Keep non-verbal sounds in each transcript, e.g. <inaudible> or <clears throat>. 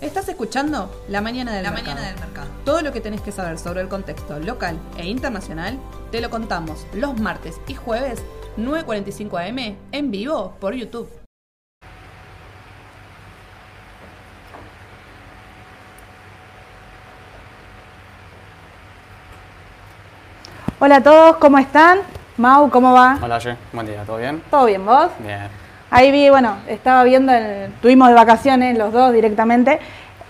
Estás escuchando La Mañana del, La mercado. Mañana del Mercado. Todo lo que tenés que saber sobre el contexto local e internacional te lo contamos los martes y jueves 9.45 am en vivo por YouTube. Hola a todos, ¿cómo están? Mau, ¿cómo va? Hola, Ye. Buen día, ¿todo bien? ¿Todo bien, vos? Bien. Ahí vi, bueno, estaba viendo, el, tuvimos de vacaciones los dos directamente.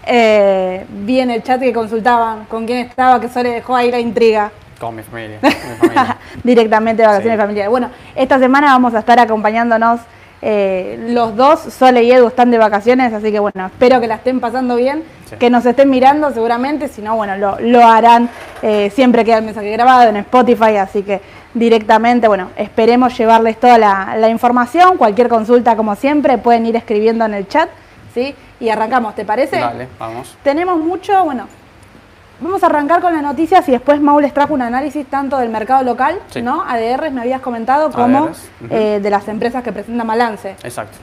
Eh, vi en el chat que consultaban con quién estaba, que solo dejó ahí la intriga. Con mi familia. con <laughs> mi familia. directamente de vacaciones Sí. familiares. Bueno, esta semana vamos a estar acompañándonos eh, los dos, Sole y Edu están de vacaciones, así que bueno, espero que la estén pasando bien, Sí. que nos estén mirando seguramente, si no, bueno, lo, lo harán, eh, siempre queda el mensaje grabado en Spotify, así que directamente, bueno, esperemos llevarles toda la, la información, cualquier consulta como siempre, pueden ir escribiendo en el chat, ¿sí? Y arrancamos, ¿te parece? Dale, vamos. Tenemos mucho, bueno, vamos a arrancar con las noticias y después Mau les trajo un análisis tanto del mercado local, Sí. ¿no? ADRs me habías comentado, como eh, de las empresas que presentan balance. Exacto.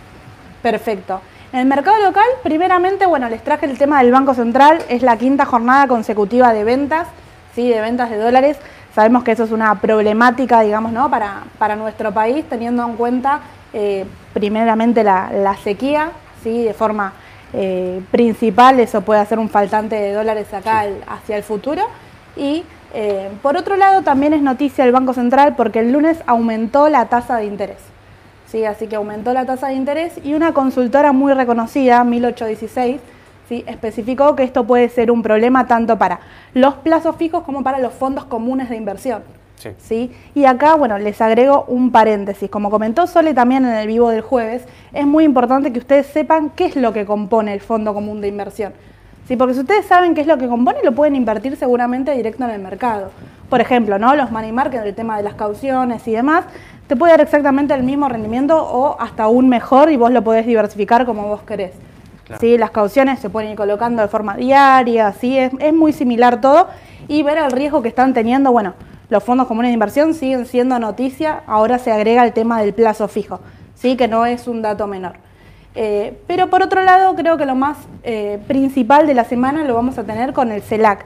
Perfecto. En el mercado local, primeramente, bueno, les traje el tema del Banco Central, es la quinta jornada consecutiva de ventas, ¿sí? De ventas de dólares. Sabemos que eso es una problemática, digamos, ¿no? Para, para nuestro país, teniendo en cuenta, eh, primeramente, la, la sequía, ¿sí? De forma eh, principal, eso puede hacer un faltante de dólares acá hacia el futuro. Y, eh, por otro lado, también es noticia el Banco Central porque el lunes aumentó la tasa de interés. Sí, así que aumentó la tasa de interés y una consultora muy reconocida, 1816, ¿sí? especificó que esto puede ser un problema tanto para los plazos fijos como para los fondos comunes de inversión. Sí. ¿sí? Y acá, bueno, les agrego un paréntesis. Como comentó Sole también en el vivo del jueves, es muy importante que ustedes sepan qué es lo que compone el fondo común de inversión. Sí, porque si ustedes saben qué es lo que compone, lo pueden invertir seguramente directo en el mercado. Por ejemplo, ¿no? los money market, el tema de las cauciones y demás, te puede dar exactamente el mismo rendimiento o hasta aún mejor y vos lo podés diversificar como vos querés. ¿Sí? Las cauciones se pueden ir colocando de forma diaria, ¿sí? es, es muy similar todo. Y ver el riesgo que están teniendo, bueno, los fondos comunes de inversión siguen siendo noticia, ahora se agrega el tema del plazo fijo, ¿sí? que no es un dato menor. Eh, pero por otro lado, creo que lo más eh, principal de la semana lo vamos a tener con el CELAC.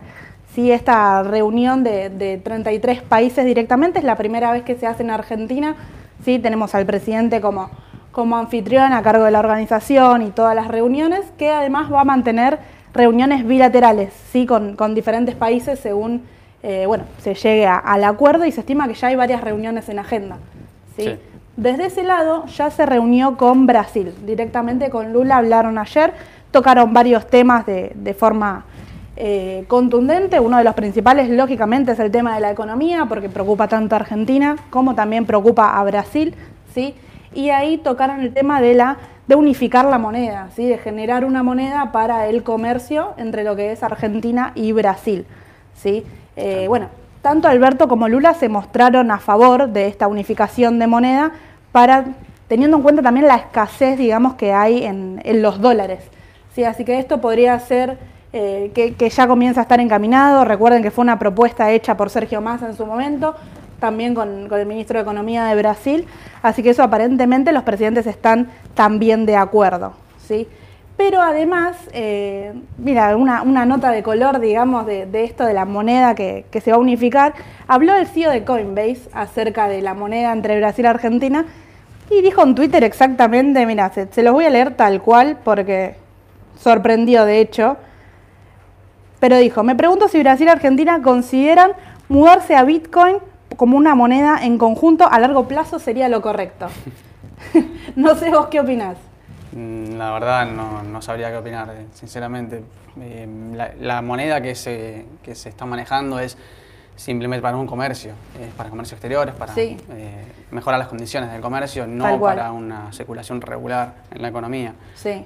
¿sí? Esta reunión de, de 33 países directamente es la primera vez que se hace en Argentina. ¿sí? Tenemos al presidente como, como anfitrión a cargo de la organización y todas las reuniones, que además va a mantener reuniones bilaterales ¿sí? con, con diferentes países según eh, bueno, se llegue a- al acuerdo y se estima que ya hay varias reuniones en agenda. ¿sí? Sí. Desde ese lado ya se reunió con Brasil, directamente con Lula hablaron ayer, tocaron varios temas de, de forma eh, contundente, uno de los principales lógicamente es el tema de la economía, porque preocupa tanto a Argentina como también preocupa a Brasil, ¿sí? Y ahí tocaron el tema de, la, de unificar la moneda, ¿sí? de generar una moneda para el comercio entre lo que es Argentina y Brasil. ¿sí? Eh, bueno, tanto Alberto como Lula se mostraron a favor de esta unificación de moneda para teniendo en cuenta también la escasez, digamos, que hay en, en los dólares. ¿sí? Así que esto podría ser eh, que, que ya comienza a estar encaminado. Recuerden que fue una propuesta hecha por Sergio Massa en su momento, también con, el ministro de Economía de Brasil. Así que eso aparentemente los presidentes están también de acuerdo. ¿sí? Pero además, eh, mira, una, una nota de color, digamos, de, de esto de la moneda que, que se va a unificar. Habló el CEO de Coinbase acerca de la moneda entre Brasil y Argentina y dijo en Twitter exactamente, mira, se, se los voy a leer tal cual porque sorprendió de hecho. Pero dijo, me pregunto si Brasil y Argentina consideran mudarse a Bitcoin como una moneda en conjunto a largo plazo sería lo correcto. <laughs> no sé vos qué opinás. Mm, La verdad no, no sabría qué opinar, eh, sinceramente. Eh, la, la moneda que se, que se está manejando es simplemente para un comercio, es para comercio exterior, es para Sí. eh, mejorar las condiciones del comercio, no para una circulación regular en la economía. Sí.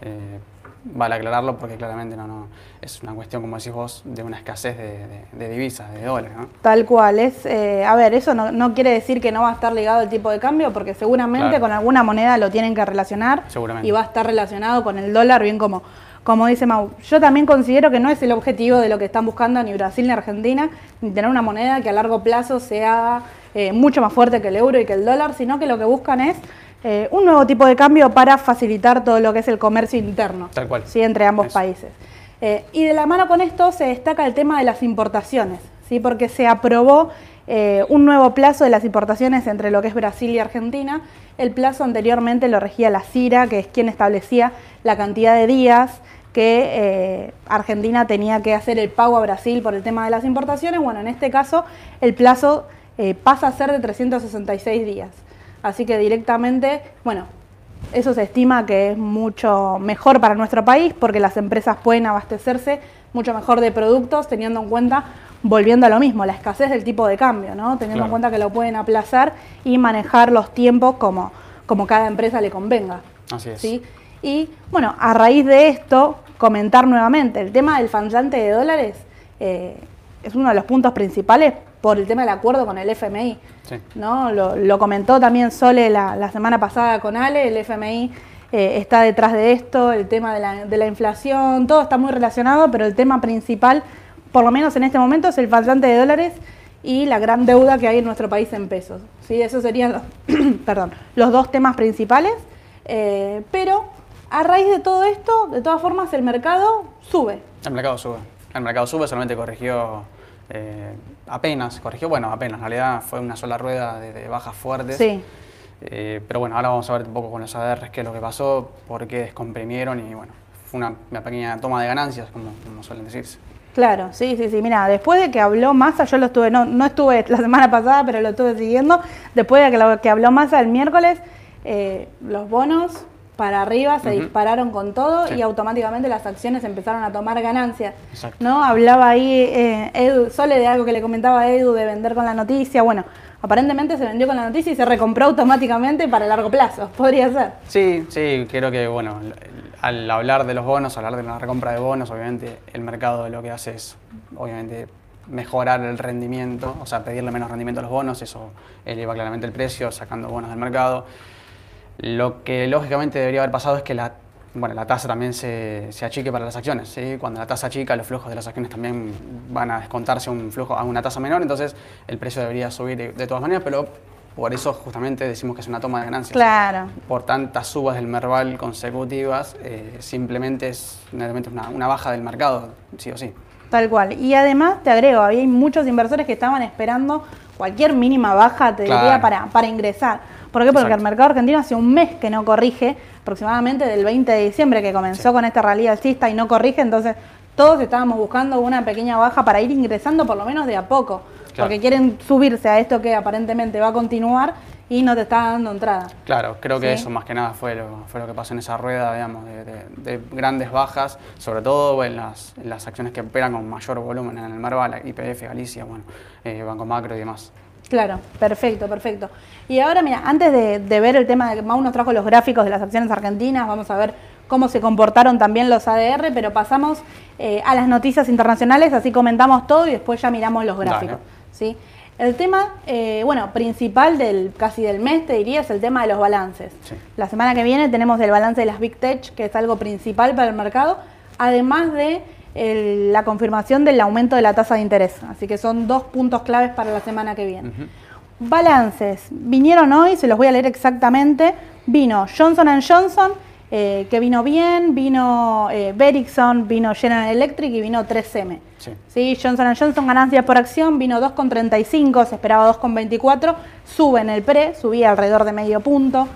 Vale aclararlo porque claramente no, no es una cuestión, como decís vos, de una escasez de, de- de divisas, de dólares. ¿no? Tal cual, es, eh, a ver, eso no, no quiere decir que no va a estar ligado al tipo de cambio, porque seguramente Claro. con alguna moneda lo tienen que relacionar Seguramente. y va a estar relacionado con el dólar, bien como, como dice Mau. Yo también considero que no es el objetivo de lo que están buscando ni Brasil ni Argentina, ni tener una moneda que a largo plazo sea eh, mucho más fuerte que el euro y que el dólar, sino que lo que buscan es eh, un nuevo tipo de cambio para facilitar todo lo que es el comercio interno Tal cual. ¿sí? entre ambos Eso. países. Eh, y de la mano con esto se destaca el tema de las importaciones, ¿sí? porque se aprobó eh, un nuevo plazo de las importaciones entre lo que es Brasil y Argentina. El plazo anteriormente lo regía la CIRA, que es quien establecía la cantidad de días que eh, Argentina tenía que hacer el pago a Brasil por el tema de las importaciones. Bueno, en este caso el plazo eh, pasa a ser de 366 días. Así que directamente, bueno, eso se estima que es mucho mejor para nuestro país porque las empresas pueden abastecerse mucho mejor de productos teniendo en cuenta, volviendo a lo mismo, la escasez del tipo de cambio, ¿no? Teniendo en cuenta que lo pueden aplazar y manejar los tiempos como, como cada empresa le convenga. Así es. ¿sí? Y bueno, a raíz de esto, comentar nuevamente, el tema del faltante de dólares eh, es uno de los puntos principales por el tema del acuerdo con el FMI. Sí. ¿no? Lo, lo comentó también Sole la, la semana pasada con Ale, el FMI eh, está detrás de esto, el tema de la, de la inflación, todo está muy relacionado, pero el tema principal, por lo menos en este momento, es el faltante de dólares y la gran deuda que hay en nuestro país en pesos. ¿sí? Esos serían los, <clears throat> perdón, los dos temas principales, eh, pero a raíz de todo esto, de todas formas, el mercado sube. El mercado sube. El mercado sube, solamente corrigió eh, apenas, corrigió, bueno, apenas, en realidad fue una sola rueda de, de bajas fuertes. Sí. Eh, pero bueno, ahora vamos a ver un poco con los ADRs qué es lo que pasó, por qué descomprimieron y bueno, fue una, una pequeña toma de ganancias, como, como suelen decirse. Claro, sí, sí, sí. Mira, después de que habló Massa, yo lo estuve, no, no estuve <laughs> la semana pasada, pero lo estuve siguiendo. Después de que, lo, que habló Massa el miércoles, eh, los bonos para arriba se dispararon con todo Sí. y automáticamente las acciones empezaron a tomar ganancias. Exacto. ¿no? Hablaba ahí eh, Edu, Sole de algo que le comentaba a Edu de vender con la noticia. Bueno, aparentemente se vendió con la noticia y se recompró automáticamente para largo plazo. <laughs> Podría ser. Sí, sí, creo que bueno, al hablar de los bonos, hablar de la recompra de bonos, obviamente el mercado lo que hace es, obviamente, mejorar el rendimiento, o sea, pedirle menos rendimiento a los bonos, eso eleva claramente el precio, sacando bonos del mercado. Lo que lógicamente debería haber pasado es que la, bueno, la tasa también se, se achique para las acciones. ¿sí? Cuando la tasa chica, los flujos de las acciones también van a descontarse un flujo a una tasa menor, entonces el precio debería subir de, de todas maneras, pero por eso justamente decimos que es una toma de ganancias Claro. por tantas subas del Merval consecutivas, eh, simplemente es una, una baja del mercado, sí o sí. Tal cual. Y además, te agrego, había muchos inversores que estaban esperando cualquier mínima baja, te diría, Claro. para, para ingresar. ¿Por qué? Porque Exacto. el mercado argentino hace un mes que no corrige, aproximadamente del 20 de diciembre que comenzó Sí. con esta realidad alcista y no corrige, entonces todos estábamos buscando una pequeña baja para ir ingresando por lo menos de a poco, Claro. porque quieren subirse a esto que aparentemente va a continuar y no te está dando entrada. Claro, creo que Sí. eso más que nada fue lo, fue lo que pasó en esa rueda, digamos, de, de- de grandes bajas, sobre todo en las, en las acciones que operan con mayor volumen en el Merval, IPF, Galicia, bueno, eh, Banco Macro y demás. Claro, perfecto, perfecto. Y ahora, mira, antes de, de ver el tema de que Mau nos trajo los gráficos de las acciones argentinas, vamos a ver cómo se comportaron también los ADR, pero pasamos eh, a las noticias internacionales, así comentamos todo y después ya miramos los Dale. gráficos. ¿sí? El tema, eh, bueno, principal del casi del mes, te diría, es el tema de los balances. Sí. La semana que viene tenemos el balance de las Big Tech, que es algo principal para el mercado, además de el- la confirmación del aumento de la tasa de interés. Así que son dos puntos claves para la semana que viene. Balances. Vinieron hoy, se los voy a leer exactamente. Vino Johnson Johnson, eh, que vino bien, vino eh, Vericsson, vino General Electric y vino 3M. Sí. Sí, Johnson Johnson ganancias por acción, vino 2,35, se esperaba 2,24, sube en el pre, subía alrededor de medio punto.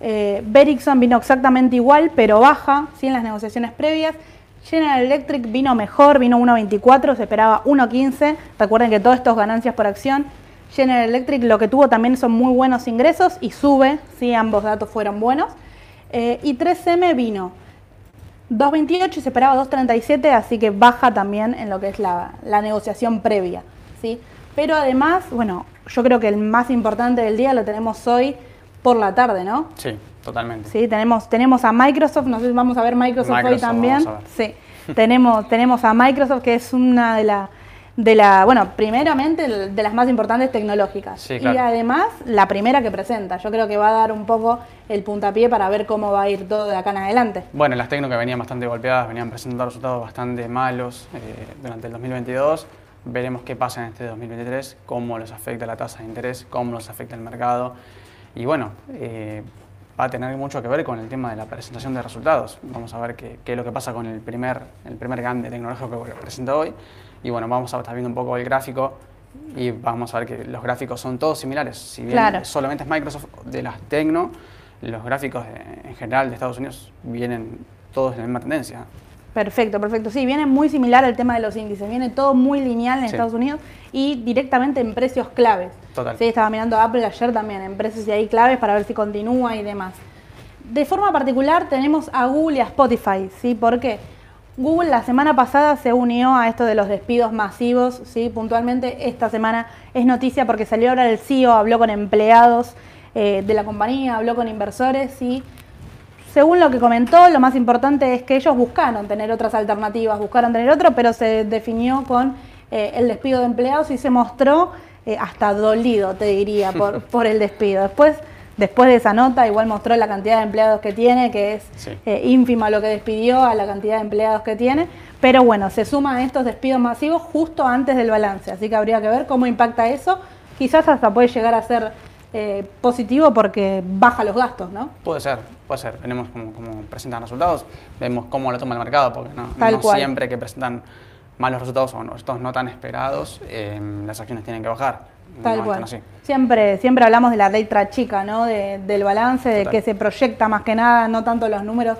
Eh, Vericsson vino exactamente igual, pero baja, ¿sí? en las negociaciones previas. General Electric vino mejor, vino 1,24, se esperaba 1,15. Recuerden que todo esto es ganancias por acción. General Electric lo que tuvo también son muy buenos ingresos y sube, ¿sí? ambos datos fueron buenos. Eh, y 3M vino 2.28 y se esperaba 2.37, así que baja también en lo que es la, la negociación previa. ¿sí? Pero además, bueno, yo creo que el más importante del día lo tenemos hoy por la tarde, ¿no? Sí, totalmente. Sí, tenemos, tenemos a Microsoft, no sé si vamos a ver Microsoft, hoy también. vamos a Sí, tenemos, tenemos a Microsoft, que es una de la, de la, bueno, primeramente de las más importantes tecnológicas. Sí, claro. Y además la primera que presenta. Yo creo que va a dar un poco el puntapié para ver cómo va a ir todo de acá en adelante. Bueno, las tecno que venían bastante golpeadas, venían presentando resultados bastante malos eh, durante el 2022. Veremos qué pasa en este 2023, cómo los afecta la tasa de interés, cómo los afecta el mercado. Y bueno, eh, va a tener mucho que ver con el tema de la presentación de resultados. Vamos a ver qué, qué es lo que pasa con el primer, el primer grande tecnológico que presenta hoy. Y bueno, vamos a estar viendo un poco el gráfico y vamos a ver que los gráficos son todos similares. Si bien Claro. solamente es Microsoft de las Tecno, los gráficos de- en general de Estados Unidos vienen todos en la misma tendencia. Perfecto, perfecto. Sí, viene muy similar al tema de los índices. Viene todo muy lineal en Sí. Estados Unidos y directamente en precios claves. Total. Sí, estaba mirando Apple ayer también en precios y ahí claves para ver si continúa y demás. De forma particular tenemos a Google y a Spotify, ¿sí? ¿Por qué? Google la semana pasada se unió a esto de los despidos masivos, ¿sí? Puntualmente esta semana es noticia porque salió ahora el CEO, habló con empleados eh, de la compañía, habló con inversores y según lo que comentó, lo más importante es que ellos buscaron tener otras alternativas, buscaron tener otro, pero se definió con eh, el despido de empleados y se mostró eh, hasta dolido, te diría, por, <laughs> por el despido. Después, después de esa nota, igual mostró la cantidad de empleados que tiene, que es Sí. eh, ínfima lo que despidió a la cantidad de empleados que tiene, pero bueno, se suman estos despidos masivos justo antes del balance, así que habría que ver cómo impacta eso. Quizás hasta puede llegar a ser eh, positivo porque baja los gastos, ¿no? Puede ser, puede ser. Veremos cómo, cómo presentan resultados, vemos cómo lo toma el mercado, porque no, siempre que presentan malos resultados o no- estos no tan esperados, eh, las acciones tienen que bajar. Tal no cual. así. Siempre, siempre hablamos de la letra chica, ¿no? De- del balance, de que se proyecta más que nada, no tanto los números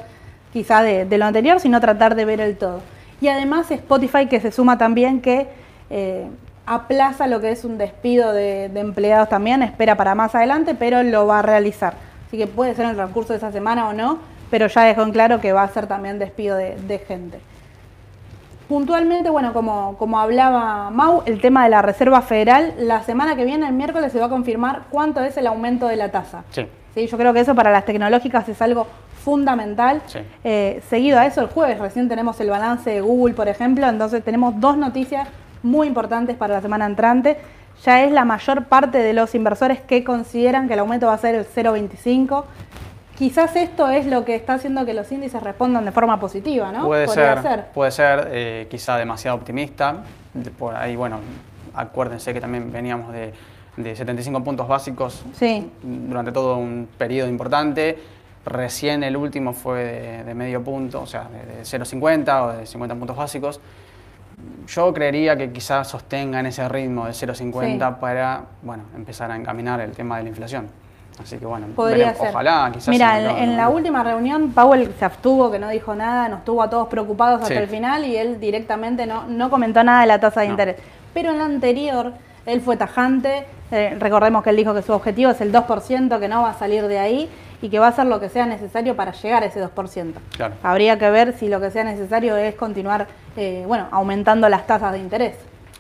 quizá de, de lo anterior, sino tratar de ver el todo. Y además Spotify que se suma también que eh, aplaza lo que es un despido de, de empleados también, espera para más adelante, pero lo va a realizar. Así que puede ser en el transcurso de esa semana o no, pero ya dejó en claro que va a ser también despido de, de gente. Puntualmente, bueno, como, como hablaba Mau, el tema de la Reserva Federal, la semana que viene, el miércoles, se va a confirmar cuánto es el aumento de la tasa. Sí. Sí, yo creo que eso para las tecnológicas es algo fundamental. Sí. Eh, seguido a eso, el jueves recién tenemos el balance de Google, por ejemplo, entonces tenemos dos noticias muy importantes para la semana entrante. Ya es la mayor parte de los inversores que consideran que el aumento va a ser el 0,25. Quizás esto es lo que está haciendo que los índices respondan de forma positiva, ¿no? Puede ser, puede ser, eh, quizá demasiado optimista. Por ahí, bueno, acuérdense que también veníamos de, de 75 puntos básicos Sí. durante todo un periodo importante. Recién el último fue de, de medio punto, o sea, de, de 0,50 o de 50 puntos básicos. Yo creería que quizás sostengan ese ritmo de 0,50 Sí. para, bueno, empezar a encaminar el tema de la inflación. Así que bueno, Podría veremos. ser. ojalá, quizás. Mira, en, la última reunión Powell se abstuvo, que no dijo nada, nos tuvo a todos preocupados hasta Sí. el final y él directamente no, no comentó nada de la tasa de No. interés. Pero en la anterior, él fue tajante, eh, recordemos que él dijo que su objetivo es el 2%, que no va a salir de ahí y que va a hacer lo que sea necesario para llegar a ese 2%. Claro. Habría que ver si lo que sea necesario es continuar, eh, bueno, aumentando las tasas de interés.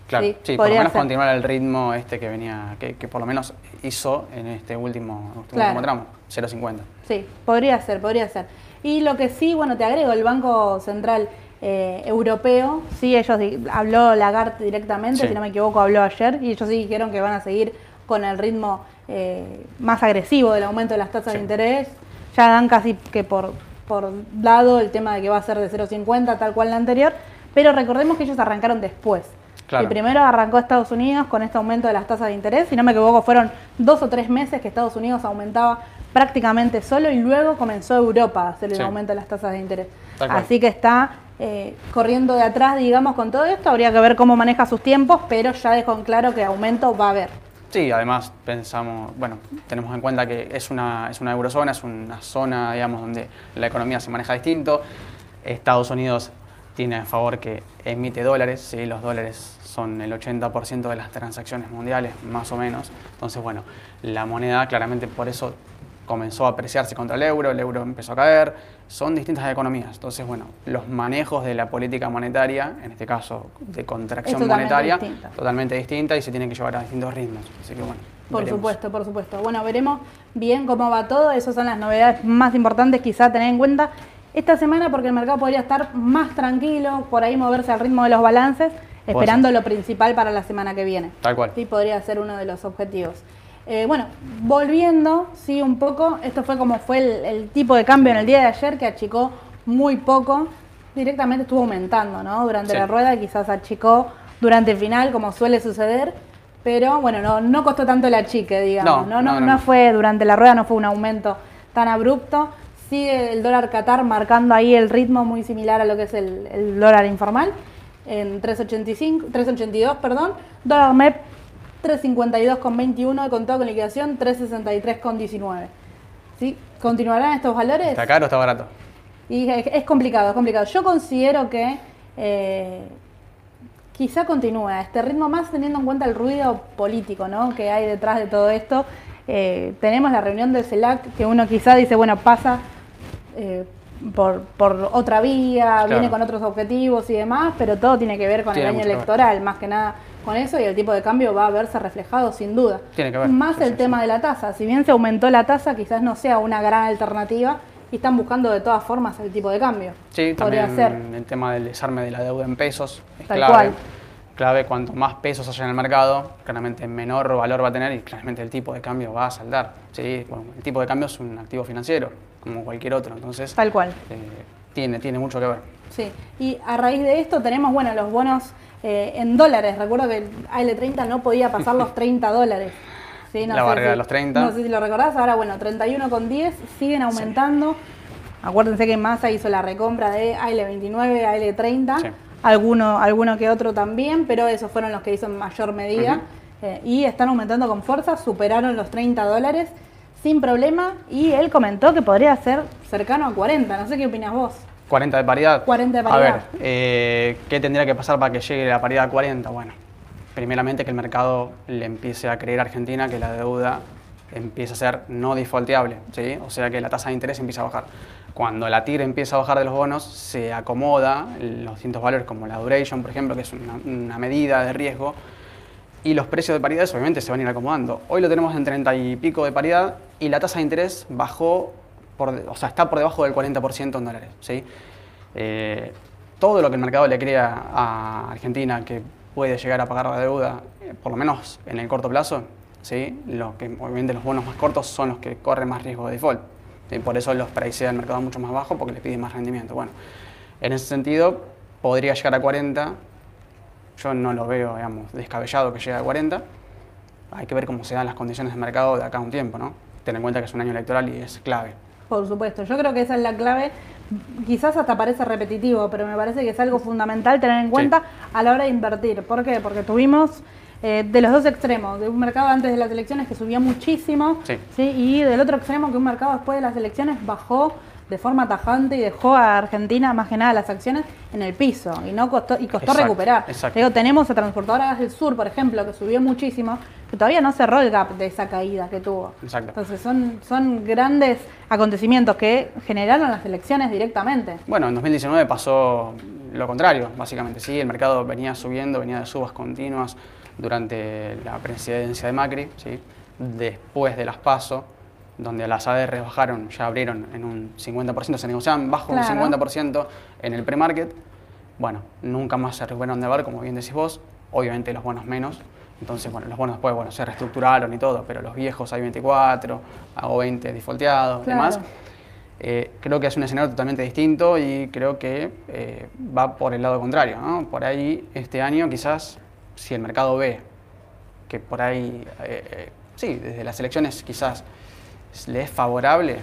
Claro, sí, por lo menos ser. continuar el ritmo este que venía, que, que por lo menos hizo en este último, este Claro. último tramo, 0,50. Sí, podría ser, podría ser. Y lo que sí, bueno, te agrego, el Banco Central eh, Europeo, sí, ellos habló Lagarde directamente, Sí. si no me equivoco, habló ayer, y ellos sí dijeron que van a seguir con el ritmo eh, más agresivo del aumento de las tasas Sí. de interés. Ya dan casi que por, por dado el tema de que va a ser de 0,50, tal cual la anterior, pero recordemos que ellos arrancaron después. Claro. El primero arrancó Estados Unidos con este aumento de las tasas de interés. Si no me equivoco, fueron dos o tres meses que Estados Unidos aumentaba prácticamente solo y luego comenzó Europa a hacer el Sí. aumento de las tasas de interés. Así que está eh, corriendo de atrás, digamos, con todo esto. Habría que ver cómo maneja sus tiempos, pero ya dejó en claro que aumento va a haber. Sí, además pensamos, bueno, tenemos en cuenta que es una, es una eurozona, es una zona, digamos, donde la economía se maneja distinto. Estados Unidos tiene a favor que emite dólares, ¿sí? los dólares son el 80% de las transacciones mundiales, más o menos. Entonces, bueno, la moneda claramente por eso comenzó a apreciarse contra el euro, el euro empezó a caer, son distintas economías. Entonces, bueno, los manejos de la política monetaria, en este caso de contracción totalmente monetaria, distinta. totalmente distinta y se tienen que llevar a distintos ritmos. Así que bueno. Por veremos. supuesto, por supuesto. Bueno, veremos bien cómo va todo. Esas son las novedades más importantes quizá tener en cuenta esta semana porque el mercado podría estar más tranquilo, por ahí moverse al ritmo de los balances, esperando lo principal para la semana que viene. Tal cual. Sí, podría ser uno de los objetivos. Eh, bueno, volviendo, sí, un poco, esto fue como fue el, el tipo de cambio en el día de ayer, que achicó muy poco, directamente estuvo aumentando, ¿no? Durante Sí. la rueda, quizás achicó durante el final, como suele suceder, pero bueno, no, no costó tanto el achique, digamos, No, no, no, no, no, no. fue durante la rueda, no fue un aumento tan abrupto. Sigue el dólar Qatar marcando ahí el ritmo muy similar a lo que es el, el dólar informal, en 3.85, 3.82, perdón. Dólar MEP 3.52,21 contado con liquidación, 3.63,19. ¿Sí? ¿Continuarán estos valores? ¿Está caro o está barato? Y es, complicado, es complicado. Yo considero que eh, quizá continúe a este ritmo, más teniendo en cuenta el ruido político ¿no? que hay detrás de todo esto. Eh, tenemos la reunión del CELAC, que uno quizá dice, bueno, pasa eh, por, por otra vía, viene con otros objetivos y demás, pero todo tiene que ver con el año electoral, más que nada con eso, y el tipo de cambio va a verse reflejado sin duda. Tiene que ver, Más sí, el sí, tema sí. de la tasa. Si bien se aumentó la tasa, quizás no sea una gran alternativa y están buscando de todas formas el tipo de cambio. Sí, Podría también ser. el tema del desarme de la deuda en pesos es Tal clave. cual. Clave, cuanto más pesos haya en el mercado, claramente menor valor va a tener y claramente el tipo de cambio va a saltar. ¿sí? Bueno, el tipo de cambio es un activo financiero, como cualquier otro, entonces Tal cual. eh, tiene, tiene mucho que ver. Sí, y a raíz de esto tenemos, bueno, los bonos eh, en dólares. Recuerdo que el AL30 no podía pasar los 30 dólares. Sí, La barrera de los 30. No sé si lo recordás, ahora bueno, 31,10 siguen aumentando. Acuérdense que Massa hizo la recompra de AL29, AL30, Sí. alguno, alguno que otro también, pero esos fueron los que hizo en mayor medida. Eh, y están aumentando con fuerza, superaron los 30 dólares sin problema y él comentó que podría ser cercano a 40. No sé qué opinas vos. 40 de paridad. 40 de A paridad. ver, eh, ¿qué tendría que pasar para que llegue la paridad a 40? Bueno, primeramente que el mercado le empiece a creer a Argentina que la deuda empieza a ser no defaulteable, ¿sí? O sea que la tasa de interés empieza a bajar. Cuando la TIR empieza a bajar de los bonos, se acomoda los distintos valores como la duration, por ejemplo, que es una, una medida de riesgo, y los precios de paridades obviamente se van a ir acomodando. Hoy lo tenemos en 30 y pico de paridad y la tasa de interés bajó, o sea, está por debajo del 40% en dólares. ¿sí? Eh, todo lo que el mercado le crea a Argentina que puede llegar a pagar la deuda, eh, por lo menos en el corto plazo, ¿sí? lo que obviamente los bonos más cortos son los que corren más riesgo de default. Por eso los pricea el mercado mucho más bajo porque les pide más rendimiento. Bueno, en ese sentido, podría llegar a 40, yo no lo veo, digamos, descabellado que llegue a 40. Hay que ver cómo se dan las condiciones de mercado de acá a un tiempo, ¿no? Ten en cuenta que es un año electoral y es clave. Por supuesto, yo creo que esa es la clave. Quizás hasta parece repetitivo, pero me parece que es algo fundamental tener en cuenta a la hora de invertir. ¿Por qué? Porque tuvimos eh, de los dos extremos, de un mercado antes de las elecciones que subió muchísimo, Sí. y del otro extremo que un mercado después de las elecciones bajó de forma tajante y dejó a Argentina, más que nada las acciones, en el piso y no costó, y costó Exacto, recuperar. exacto. Digo, tenemos a Transportadoras del Sur, por ejemplo, que subió muchísimo, que todavía no cerró el gap de esa caída que tuvo. Exacto. Entonces son, son grandes acontecimientos que generaron las elecciones directamente. Bueno, en 2019 pasó lo contrario, básicamente. Sí, el mercado venía subiendo, venía de subas continuas durante la presidencia de Macri, ¿sí? después de las PASO, donde las ADR bajaron, ya abrieron en un 50%, se negociaban bajo Claro. un 50% en el pre-market. Bueno, nunca más se recuperaron de ver, como bien decís vos, obviamente los bonos menos. Entonces, bueno, los bonos después bueno, se reestructuraron y todo, pero los viejos hay 24, hago 20 defaulteados, Claro. demás. Eh, creo que es un escenario totalmente distinto y creo que eh, va por el lado contrario. ¿no? Por ahí, este año, quizás, si el mercado ve que por ahí, eh, sí, desde las elecciones quizás le es favorable,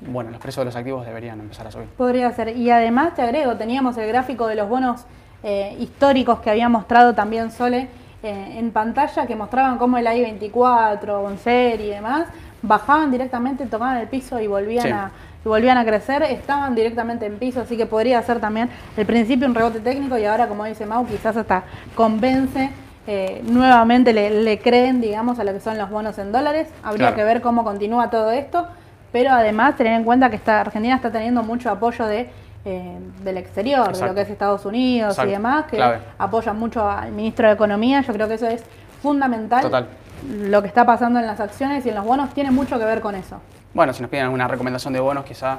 bueno, los precios de los activos deberían empezar a subir. Podría ser. Y además te agrego, teníamos el gráfico de los bonos eh, históricos que había mostrado también Sole eh, en pantalla, que mostraban cómo el I-24, Bonser y demás, bajaban directamente, tocaban el piso y volvían Sí. a y volvían a crecer, estaban directamente en piso, así que podría ser también el principio un rebote técnico y ahora, como dice Mau, quizás hasta convence, eh, nuevamente le, le creen, digamos, a lo que son los bonos en dólares. Habría Claro. que ver cómo continúa todo esto, pero además tener en cuenta que está, Argentina está teniendo mucho apoyo de, eh, del exterior, de lo que es Estados Unidos Exacto. y demás, que Clave. apoyan mucho al ministro de Economía. Yo creo que eso es fundamental. Total. Lo que está pasando en las acciones y en los bonos tiene mucho que ver con eso. Bueno, si nos piden alguna recomendación de bonos, quizá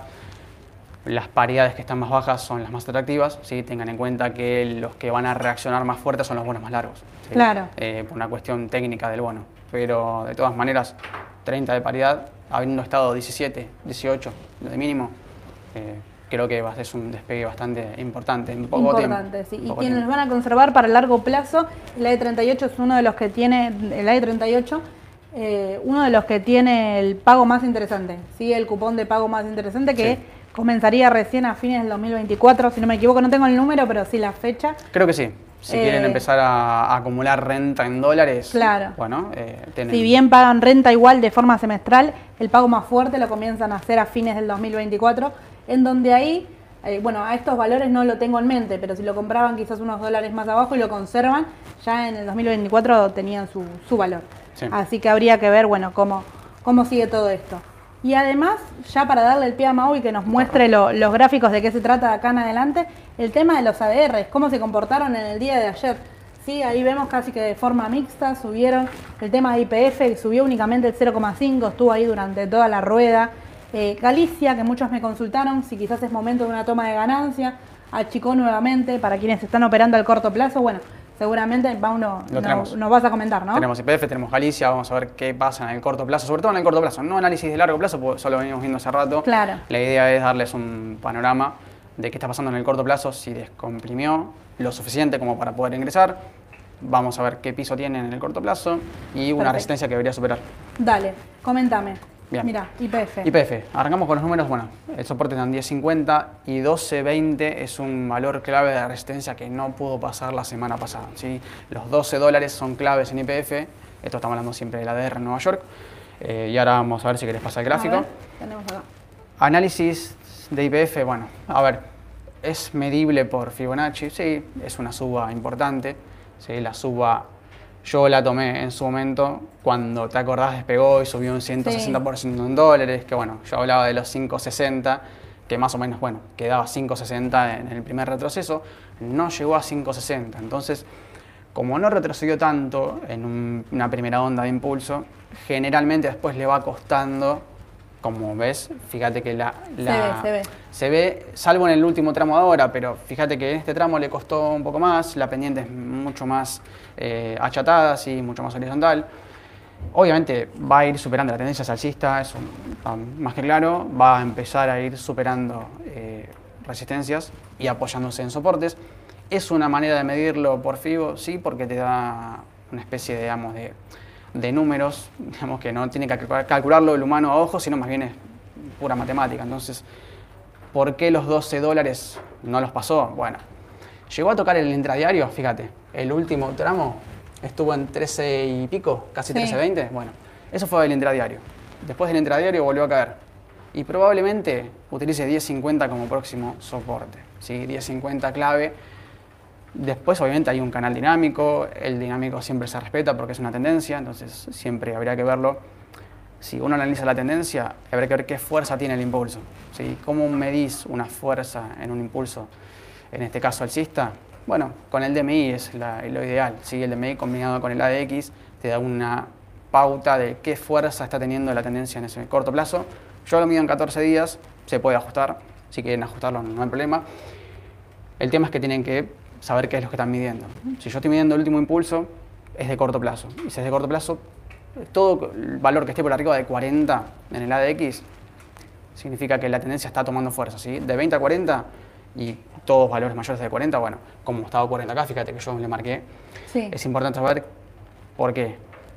las paridades que están más bajas son las más atractivas. ¿sí? Tengan en cuenta que los que van a reaccionar más fuerte son los bonos más largos. ¿sí? Claro. Eh, por una cuestión técnica del bono. Pero de todas maneras, 30 de paridad, habiendo estado 17, 18 de mínimo, eh, creo que ser un despegue bastante importante en poco Importante, tiempo. sí. Y quienes tiempo. van a conservar para largo plazo, el AE38 es uno de los que tiene, el AE38 eh, uno de los que tiene el pago más interesante, ¿sí? el cupón de pago más interesante que Sí. Comenzaría recién a fines del 2024, si no me equivoco, no tengo el número, pero sí la fecha. Creo que sí. Si Eh, quieren empezar a, a acumular renta en dólares, Claro. bueno, eh, tienen- Si bien pagan renta igual de forma semestral, el pago más fuerte lo comienzan a hacer a fines del 2024, en donde ahí, eh, bueno, a estos valores no lo tengo en mente, pero si lo compraban quizás unos dólares más abajo y lo conservan, ya en el 2024 tenían su, su valor. Sí. Así que habría que ver, bueno, cómo, cómo sigue todo esto. Y además, ya para darle el pie a Mau y que nos muestre lo- los gráficos de qué se trata acá en adelante, el tema de los ADRs, cómo se comportaron en el día de ayer. Sí, ahí vemos casi que de forma mixta subieron el tema de IPF, subió únicamente el 0,5, estuvo ahí durante toda la rueda. Eh, Galicia, que muchos me consultaron si quizás es momento de una toma de ganancia, achicó nuevamente para quienes están operando al corto plazo. Bueno, seguramente Pauno Lo tenemos. nos vas a comentar, ¿no? Tenemos IPF, tenemos Galicia, vamos a ver qué pasa en el corto plazo, sobre todo en el corto plazo, no análisis de largo plazo, porque solo venimos viendo hace rato. Claro. La idea es darles un panorama de qué está pasando en el corto plazo, si descomprimió lo suficiente como para poder ingresar. Vamos a ver qué piso tiene en el corto plazo y una Perfecto. resistencia que debería superar. Dale, coméntame. Bien. Mira, IPF. IPF, arrancamos con los números, bueno, el soporte está en 10.50 y 12.20 es un valor clave de resistencia que no pudo pasar la semana pasada. ¿sí? Los 12 dólares son claves en IPF, esto estamos hablando siempre de la DR en Nueva York, Eh, y ahora vamos a ver si querés pasar el A gráfico. ver, tenemos acá. Análisis de IPF, bueno, a ver, es medible por Fibonacci, sí, es una suba importante, sí, la suba yo la tomé en su momento cuando te acordás despegó y subió un 160% en dólares, que bueno, yo hablaba de los 560, que más o menos, bueno, quedaba 560 en el primer retroceso, no llegó a 560, entonces como no retrocedió tanto en un- una primera onda de impulso, generalmente después le va costando, como ves, fíjate que la, la- ve, se ve. se ve, salvo en el último tramo de ahora, pero fíjate que en este tramo le costó un poco más, la pendiente es mucho más eh, achatada, sí, mucho más horizontal. Obviamente va a ir superando la tendencia alcista, eso está más que claro, va a empezar a ir superando eh, resistencias y apoyándose en soportes. Es una manera de medirlo por FIBO, sí, porque te da una especie de, digamos, de, de números, digamos que no tiene que calcular- calcularlo el humano a ojo, sino más bien es pura matemática. Entonces, ¿por qué los 12 dólares no los pasó? Bueno, llegó a tocar el intradiario, fíjate, el último tramo estuvo en 13 y pico, casi Sí. 13.20. Bueno, eso fue el intradiario. Después del intradiario volvió a caer. Y probablemente utilice 10.50 como próximo soporte. ¿sí? 10.50 clave. Después, obviamente, hay un canal dinámico. El dinámico siempre se respeta porque es una tendencia, entonces siempre habría que verlo. Si uno analiza la tendencia, habría que ver qué fuerza tiene el impulso. ¿sí? ¿Cómo medís una fuerza en un impulso? En este caso, alcista. Bueno, con el DMI es lo ideal. ¿sí? El DMI combinado con el ADX te da una pauta de qué fuerza está teniendo la tendencia en ese corto plazo. Yo lo mido en 14 días, se puede ajustar. Si quieren ajustarlo, no hay problema. El tema es que tienen que saber qué es lo que están midiendo. Si yo estoy midiendo el último impulso, es de corto plazo. Y si es de corto plazo, todo el valor que esté por arriba de 40 en el ADX significa que la tendencia está tomando fuerza. ¿sí? De 20 a 40 y todos valores mayores de 40, bueno, como estaba 40 acá, fíjate que yo le marqué, Sí. es importante saber por qué.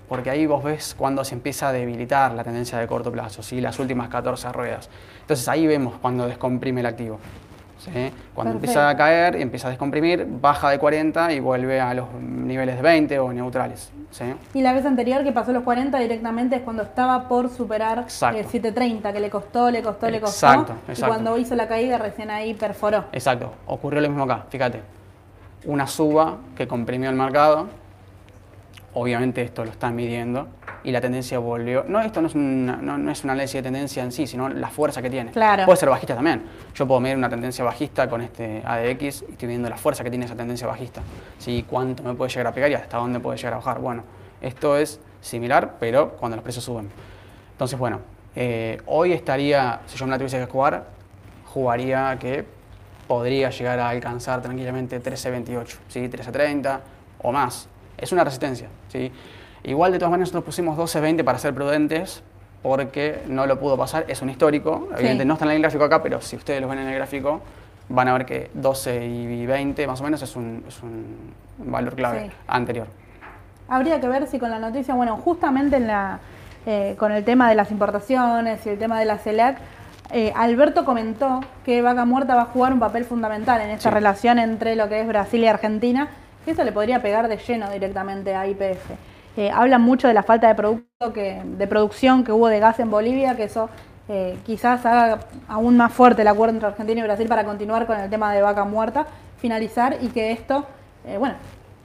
Porque ahí vos ves cuando se empieza a debilitar la tendencia de corto plazo, ¿sí? las últimas 14 ruedas. Entonces ahí vemos cuando descomprime el activo. ¿Sí? Cuando empieza a caer y empieza a descomprimir, baja de 40 y vuelve a los niveles de 20 o neutrales. ¿sí? Y la vez anterior que pasó los 40 directamente es cuando estaba por superar Exacto. eh, 730, que le costó, le costó, le costó. Exacto, Y exacto. cuando hizo la caída recién ahí perforó. Exacto, ocurrió lo mismo acá, fíjate. Una suba que comprimió el mercado, obviamente esto lo están midiendo, y la tendencia volvió. No, esto no es, una, no, no es un análisis de tendencia en sí, sino la fuerza que tiene. Claro. Puede ser bajista también. Yo puedo medir una tendencia bajista con este ADX y estoy viendo la fuerza que tiene esa tendencia bajista. ¿Sí? ¿Cuánto me puede llegar a pegar y hasta dónde puede llegar a bajar? Bueno, esto es similar, pero cuando los precios suben. Entonces, bueno, eh, hoy estaría, si yo me la tuviese que jugar, jugaría que podría llegar a alcanzar tranquilamente 13.28, ¿sí? 13.30 o más. Es una resistencia. ¿sí? Igual de todas maneras nosotros pusimos 12.20 para ser prudentes porque no lo pudo pasar, es un histórico, evidentemente no está en el gráfico acá, pero si ustedes lo ven en el gráfico van a ver que 12 y 20 más o menos es un, es un valor clave Sí. anterior. habría que ver si con la noticia, bueno, justamente en la, eh, con el tema de las importaciones y el tema de la CELAC, eh, Alberto comentó que Vaca Muerta va a jugar un papel fundamental en esta Sí. relación entre lo que es Brasil y Argentina, que eso le podría pegar de lleno directamente a IPF. Eh, hablan mucho de la falta de producto que, de producción que hubo de gas en Bolivia, que eso eh, quizás haga aún más fuerte el acuerdo entre Argentina y Brasil para continuar con el tema de vaca muerta, finalizar y que esto, eh, bueno,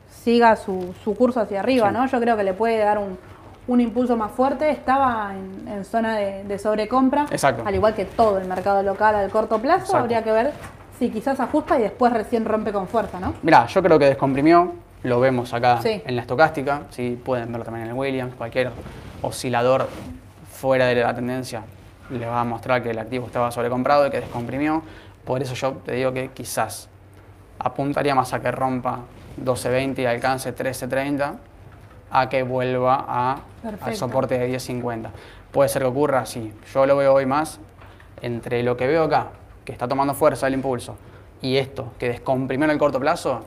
siga su, su curso hacia arriba, Sí. ¿no? Yo creo que le puede dar un, un impulso más fuerte. Estaba en, en zona de, de sobrecompra, Exacto. al igual que todo el mercado local al corto plazo. Exacto. Habría que ver si quizás ajusta y después recién rompe con fuerza, ¿no? Mirá, yo creo que descomprimió, lo vemos acá Sí. en la estocástica, ¿sí? pueden verlo también en el Williams, cualquier oscilador fuera de la tendencia le va a mostrar que el activo estaba sobrecomprado y que descomprimió. Por eso yo te digo que quizás apuntaría más a que rompa 12.20 y alcance 13.30 a que vuelva a, al soporte de 10.50. Puede ser que ocurra, sí. Yo lo veo hoy más entre lo que veo acá, que está tomando fuerza el impulso, y esto, que descomprimió en el corto plazo,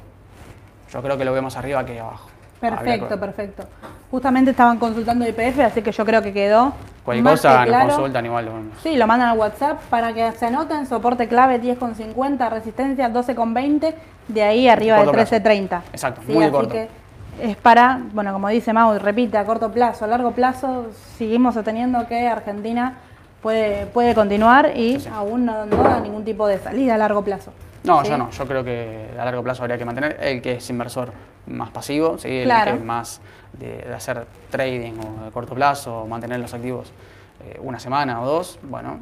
yo creo que lo vemos arriba que abajo. Habría Perfecto, que- perfecto. Justamente estaban consultando IPF, así que yo creo que quedó. Cualquier cosa que nos consultan igual lo. Sí, lo mandan al WhatsApp para que se anoten, soporte clave 10,50, resistencia 12,20, de ahí arriba de corto plazo. 13,30. Exacto, Sí, muy así corto. que es para, bueno, como dice Mau, repite, a corto plazo, a largo plazo, seguimos sosteniendo que Argentina puede, puede continuar y Sí, sí. aún no, no da ningún tipo de salida a largo plazo. No, ¿Sí? yo no. Yo creo que a largo plazo habría que mantener el que es inversor más pasivo, ¿sí? el Claro. que es más de, de hacer trading o de corto plazo, o mantener los activos eh, una semana o dos. Bueno,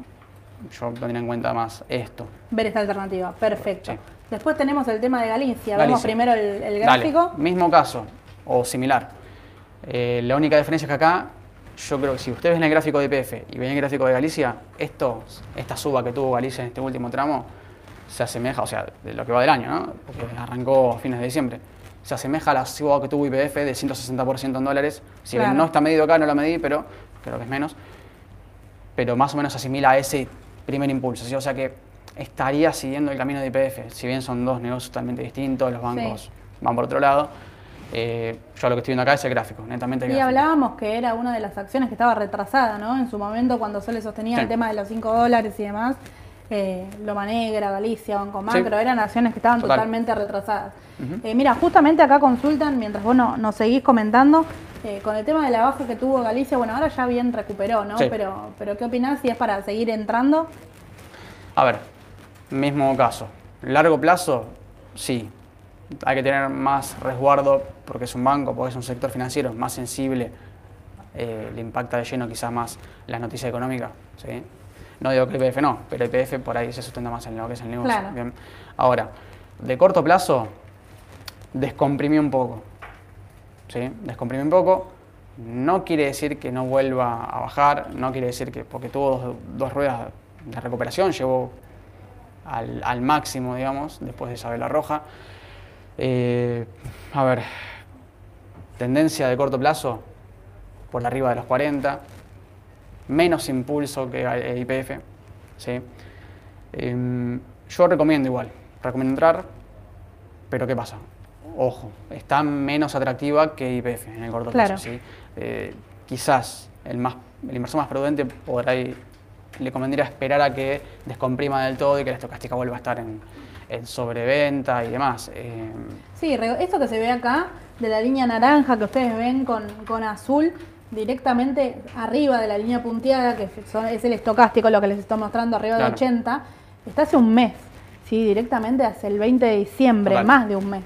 yo tendría en cuenta más esto. Ver esta alternativa, perfecto. Sí. Después tenemos el tema de Galicia. Vemos Galicia. primero el, el Dale, gráfico. mismo caso o similar. Eh, la única diferencia es que acá, yo creo que si ustedes ven el gráfico de IPF y ven el gráfico de Galicia, esto, esta suba que tuvo Galicia en este último tramo se asemeja, o sea, de lo que va del año, ¿no? Porque arrancó a fines de diciembre. Se asemeja a la suba que tuvo IPF de 160% en dólares. Si bien Claro. no está medido acá, no lo medí, pero creo que es menos. Pero más o menos asimila a ese primer impulso. ¿sí? O sea que estaría siguiendo el camino de IPF. Si bien son dos negocios totalmente distintos, los bancos Sí. van por otro lado. eh, yo lo que estoy viendo acá es el gráfico, netamente el Y gráfico. hablábamos que era una de las acciones que estaba retrasada, ¿no? En su momento, cuando se le sostenía Sí. el tema de los 5 dólares y demás, eh, Loma Negra, Galicia, Banco Sí. Macro, eran acciones que estaban Total. totalmente retrasadas. Eh, mira, justamente acá consultan, mientras vos no- nos seguís comentando, eh, con el tema de la baja que tuvo Galicia, bueno, ahora ya bien recuperó, ¿no? Sí. Pero, pero ¿qué opinás si es para seguir entrando? A ver, mismo caso. Largo plazo, sí. Hay que tener más resguardo porque es un banco, porque es un sector financiero más sensible. eh, le impacta de lleno quizás más la noticia económica. ¿sí? No digo que IPF no, pero IPF por ahí se sustenta más en lo que es el negocio. Claro. Bien. Ahora, de corto plazo, descomprimí un poco. ¿sí? Descomprimí un poco. No quiere decir que no vuelva a bajar, no quiere decir que porque tuvo dos, dos ruedas de recuperación, llegó al, al máximo, digamos, después de esa vela roja. Eh, a ver, tendencia de corto plazo por arriba de los 40, menos impulso que el IPF. ¿sí? Em, yo recomiendo igual, recomiendo entrar, pero ¿qué pasa? Ojo, está menos atractiva que IPF en el corto Claro. plazo. ¿sí? Eh, quizás el, más, el inversor más prudente por ahí le convendría esperar a que descomprima del todo y que la estocástica vuelva a estar en, en sobreventa y demás. Em, Sí, esto que se ve acá, de la línea naranja que ustedes ven con, con azul, directamente arriba de la línea punteada, que es el estocástico, lo que les estoy mostrando, arriba Claro. de 80, está hace un mes, ¿sí? directamente hace el 20 de diciembre, Total. más de un mes,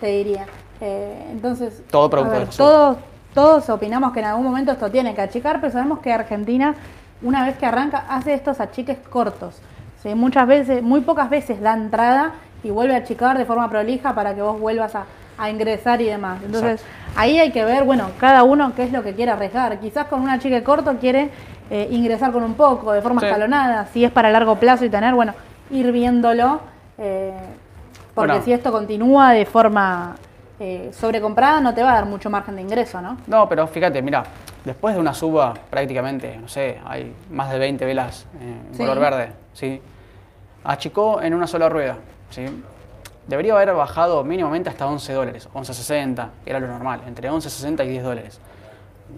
te diría. Eh, entonces, Todo ver, todos, todos opinamos que en algún momento esto tiene que achicar, pero sabemos que Argentina, una vez que arranca, hace estos achiques cortos. ¿sí? Muchas veces, muy pocas veces da entrada y vuelve a achicar de forma prolija para que vos vuelvas a, a ingresar y demás. Entonces, ahí hay que ver, bueno, cada uno qué es lo que quiere arriesgar. Quizás con un achique corto quiere eh, ingresar con un poco, de forma Sí. escalonada. Si es para largo plazo y tener, bueno, ir viéndolo. eh, porque Bueno. si esto continúa de forma eh, sobrecomprada, no te va a dar mucho margen de ingreso, ¿no? No, pero fíjate, mira, después de una suba prácticamente, no sé, hay más de 20 velas en Sí. color verde, ¿sí? Achicó en una sola rueda, ¿sí? Debería haber bajado mínimamente hasta 11 dólares, 11.60, era lo normal, entre 11.60 y 10 dólares.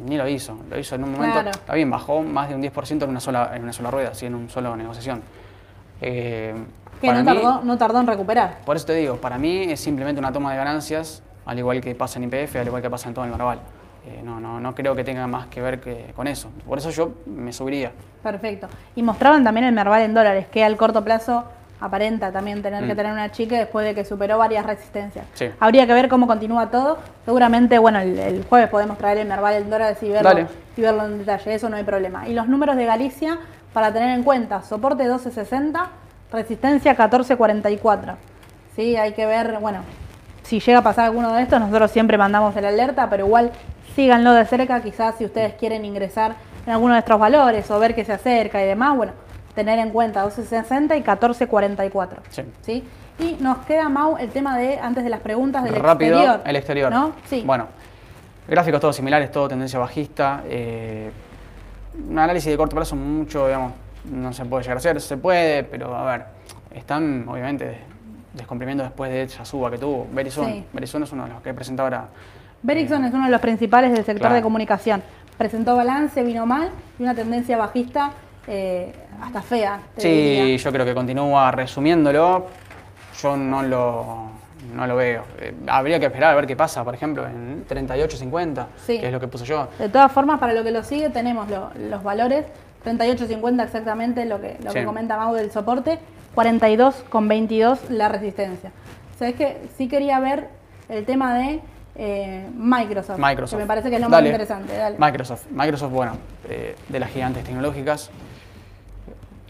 Ni lo hizo, lo hizo en un momento, Claro. está bien, bajó más de un 10% en una sola, en una sola rueda, así en una sola negociación. Eh, Que no mí- tardó, no tardó en recuperar. por eso te digo, para mí es simplemente una toma de ganancias, al igual que pasa en IPF, al igual que pasa en todo el Marval. Eh, no, no, no creo que tenga más que ver que con eso. Por eso yo me subiría. Perfecto. Y mostraban también el Merval en dólares, que al corto plazo aparenta también tener que Mm. tener una chica después de que superó varias resistencias. Sí. Habría que ver cómo continúa todo. Seguramente, bueno, el, el jueves podemos traer el Merval en dólares y verlo, y verlo en detalle, eso no hay problema. Y los números de Galicia, para tener en cuenta, soporte 1260, resistencia 1444. Sí, hay que ver, bueno, si llega a pasar alguno de estos, nosotros siempre mandamos el alerta, pero igual síganlo de cerca, quizás si ustedes quieren ingresar en alguno de nuestros valores o ver que se acerca y demás, bueno, tener en cuenta 1260 y 1444. Sí. ¿sí? Y nos queda, Mau, el tema de, antes de las preguntas del Rápido, exterior. el exterior. ¿No? Sí. Bueno, gráficos todos similares, todo tendencia bajista. eh, un análisis de corto plazo mucho, digamos, no se puede llegar a hacer. Se puede, pero a ver, están obviamente descomprimiendo después de esa suba que tuvo. Verizon, Sí. Verizon es uno de los que presenta ahora. Berickson es uno de los principales del sector Claro. de comunicación. Presentó balance, vino mal y una tendencia bajista eh, hasta fea. te Sí, diría. yo creo que continúa resumiéndolo. Yo no lo, no lo veo. Eh, habría que esperar a ver qué pasa, por ejemplo, en 38.50, Sí. que es lo que puse yo. De todas formas, para lo que lo sigue, tenemos lo- los valores 38.50 exactamente lo que, lo que comenta Mau del soporte, 42,22 la resistencia. Sabes que sí quería ver el tema de eh, Microsoft, Microsoft. que me parece que es lo Dale. más interesante. Dale. Microsoft. Microsoft, bueno, eh, de las gigantes tecnológicas.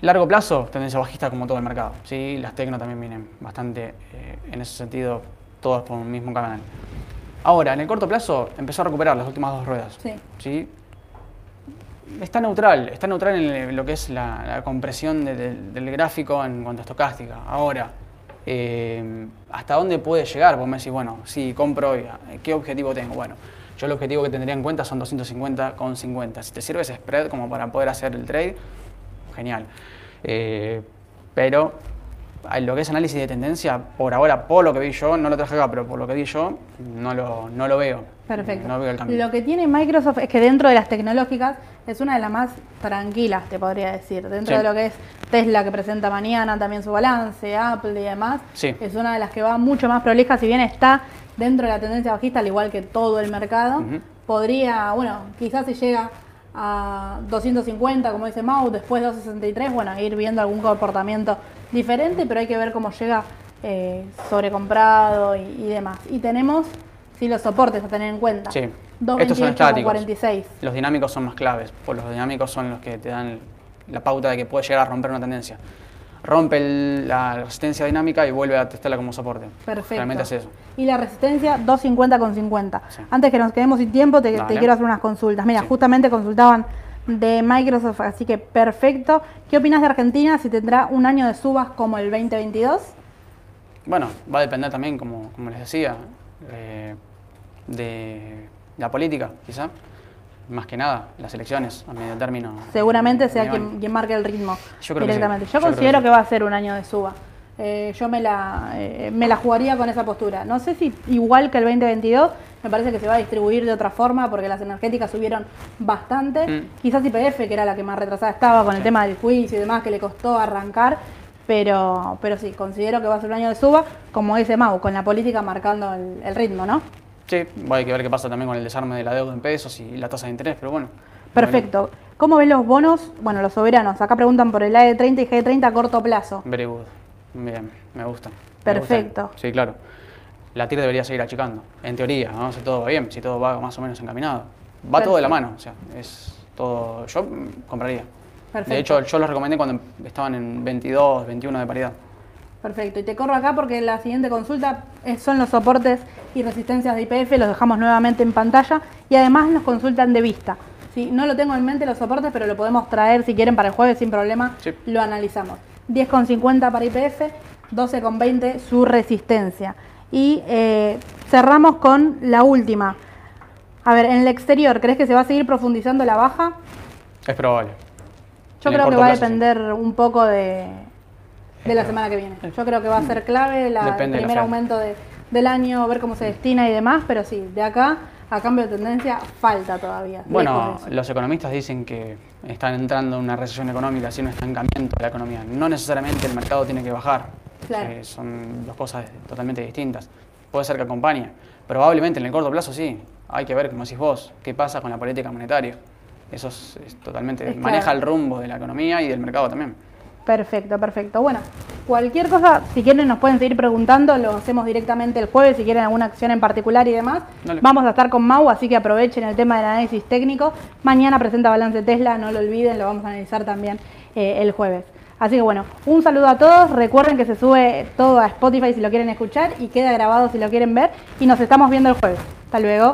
Largo plazo, tendencia bajista como todo el mercado. ¿sí? Las tecno también vienen bastante, eh, en ese sentido, todas por un mismo canal. Ahora, en el corto plazo, empezó a recuperar las últimas dos ruedas. Sí. ¿sí? Está neutral, está neutral en lo que es la, la compresión de- de- del gráfico en cuanto a estocástica. Ahora, eh, ¿hasta dónde puede llegar? Vos me decís, bueno, sí, compro hoy, ¿qué objetivo tengo? Bueno, yo el objetivo que tendría en cuenta son 250 con 50. Si te sirve ese spread como para poder hacer el trade, genial. Eh, pero lo que es análisis de tendencia, por ahora, por lo que vi yo, no lo traje acá, pero por lo que vi yo, no lo, no lo veo. Perfecto. No veo el cambio. Lo que tiene Microsoft es que dentro de las tecnológicas es una de las más tranquilas, te podría decir. Dentro Sí. de lo que es Tesla, que presenta mañana también su balance, Apple y demás, Sí. es una de las que va mucho más prolija, si bien está dentro de la tendencia bajista, al igual que todo el mercado. Podría, bueno, quizás si llega a 250, como dice Mau, después 263, bueno, ir viendo algún comportamiento diferente, pero hay que ver cómo llega eh, sobrecomprado y, y demás. Y tenemos, sí, los soportes a tener en cuenta. Sí. Estos son 228 estáticos. 46. Los dinámicos son más claves, pues los dinámicos son los que te dan la pauta de que puede llegar a romper una tendencia. Rompe el- la resistencia dinámica y vuelve a testarla como soporte. Perfecto. Realmente es eso. Y la resistencia 250 con 50. Sí. Antes que nos quedemos sin tiempo, te, quiero hacer unas consultas. Mira, Sí. justamente consultaban de Microsoft, así que perfecto. ¿Qué opinas de Argentina si tendrá un año de subas como el 2022? Bueno, va a depender también, como, como les decía, eh, de la política, quizá. Más que nada, las elecciones a medio término. Seguramente sea quien, quien marque el ritmo Yo creo que sí. directamente. Yo Yo, creo que considero sí. que, va a ser un año de suba. Eh, yo me la, eh, me la jugaría con esa postura. No sé si igual que el 2022, me parece que se va a distribuir de otra forma porque las energéticas subieron bastante. Mm. Quizás IPF, que era la que más retrasada estaba con el tema del juicio y demás, que le costó arrancar. Pero, pero sí, considero que va a ser un año de suba, como dice Mau, con la política marcando el, el ritmo, ¿no? Sí, a que ver qué pasa también con el desarme de la deuda en pesos y la tasa de interés, pero bueno. Perfecto. ¿Cómo ven los bonos? Bueno, los soberanos. Acá preguntan por el AE30 y G30 a corto plazo. Very good. Bien, me gusta. Me Perfecto. Sí, claro. La TIR debería seguir achicando, en teoría, ¿no? Si todo va bien, si todo va más o menos encaminado. Va todo de la mano, o sea, es todo. Yo compraría. Perfecto. De hecho, yo los recomendé cuando estaban en 22, 21 de paridad. Perfecto, y te corro acá porque la siguiente consulta es- son los soportes y resistencias de IPF, los dejamos nuevamente en pantalla y además nos consultan de vista. ¿sí? No lo tengo en mente los soportes, pero lo podemos traer si quieren para el jueves sin problema, Sí. lo analizamos. 10,50 para IPF, 12,20 su resistencia. Y eh, cerramos con la última. A ver, en el exterior, ¿crees que se va a seguir profundizando la baja? Es probable. Yo En creo que va a sí. depender un poco de, de la semana que viene. Yo creo que va a ser clave la, el de primer aumento de- del año, ver cómo se destina y demás, pero sí, de acá a cambio de tendencia falta todavía. Bueno, los economistas dicen que están entrando en una recesión económica, así un estancamiento de la economía. No necesariamente el mercado tiene que bajar. Claro. Eh, son dos cosas totalmente distintas. Puede ser que acompañe. Probablemente en el corto plazo sí. Hay que ver, como decís vos, qué pasa con la política monetaria. Eso es, es totalmente. Es maneja claro. el rumbo de la economía y del mercado también. Perfecto, perfecto. Bueno, cualquier cosa, si quieren nos pueden seguir preguntando, lo hacemos directamente el jueves, si quieren alguna acción en particular y demás. Dale. Vamos a estar con Mau, así que aprovechen el tema del análisis técnico. Mañana presenta balance Tesla, no lo olviden, lo vamos a analizar también eh, el jueves. Así que bueno, un saludo a todos. Recuerden que se sube todo a Spotify si lo quieren escuchar y queda grabado si lo quieren ver. Y nos estamos viendo el jueves. Hasta luego.